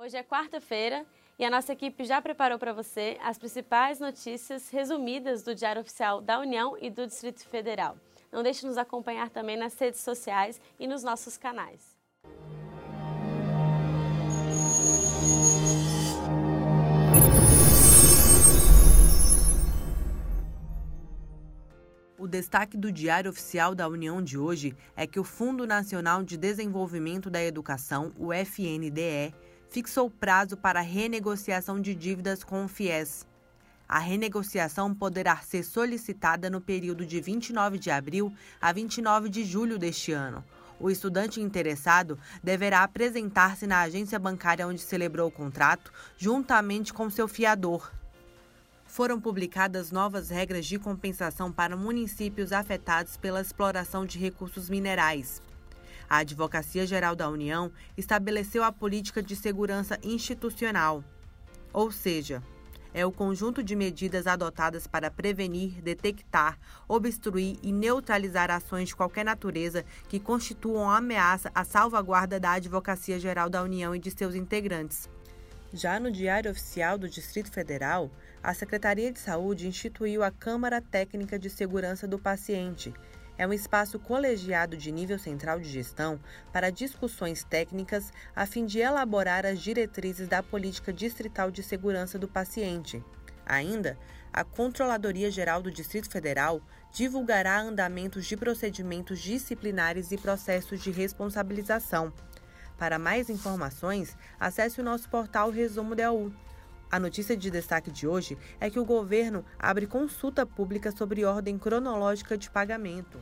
Hoje é quarta-feira e a nossa equipe já preparou para você as principais notícias resumidas do Diário Oficial da União e do Distrito Federal. Não deixe de nos acompanhar também nas redes sociais e nos nossos canais. O destaque do Diário Oficial da União de hoje é que o Fundo Nacional de Desenvolvimento da Educação, o FNDE, fixou prazo para renegociação de dívidas com o FIES. A renegociação poderá ser solicitada no período de 29 de abril a 29 de julho deste ano. O estudante interessado deverá apresentar-se na agência bancária onde celebrou o contrato, juntamente com seu fiador. Foram publicadas novas regras de compensação para municípios afetados pela exploração de recursos minerais. A Advocacia Geral da União estabeleceu a política de segurança institucional, ou seja, é o conjunto de medidas adotadas para prevenir, detectar, obstruir e neutralizar ações de qualquer natureza que constituam ameaça à salvaguarda da Advocacia Geral da União e de seus integrantes. Já no Diário Oficial do Distrito Federal, a Secretaria de Saúde instituiu a Câmara Técnica de Segurança do Paciente, é um espaço colegiado de nível central de gestão para discussões técnicas a fim de elaborar as diretrizes da política distrital de segurança do paciente. Ainda, a Controladoria Geral do Distrito Federal divulgará andamentos de procedimentos disciplinares e processos de responsabilização. Para mais informações, acesse o nosso portal Resumo DAU. A notícia de destaque de hoje é que o governo abre consulta pública sobre ordem cronológica de pagamento.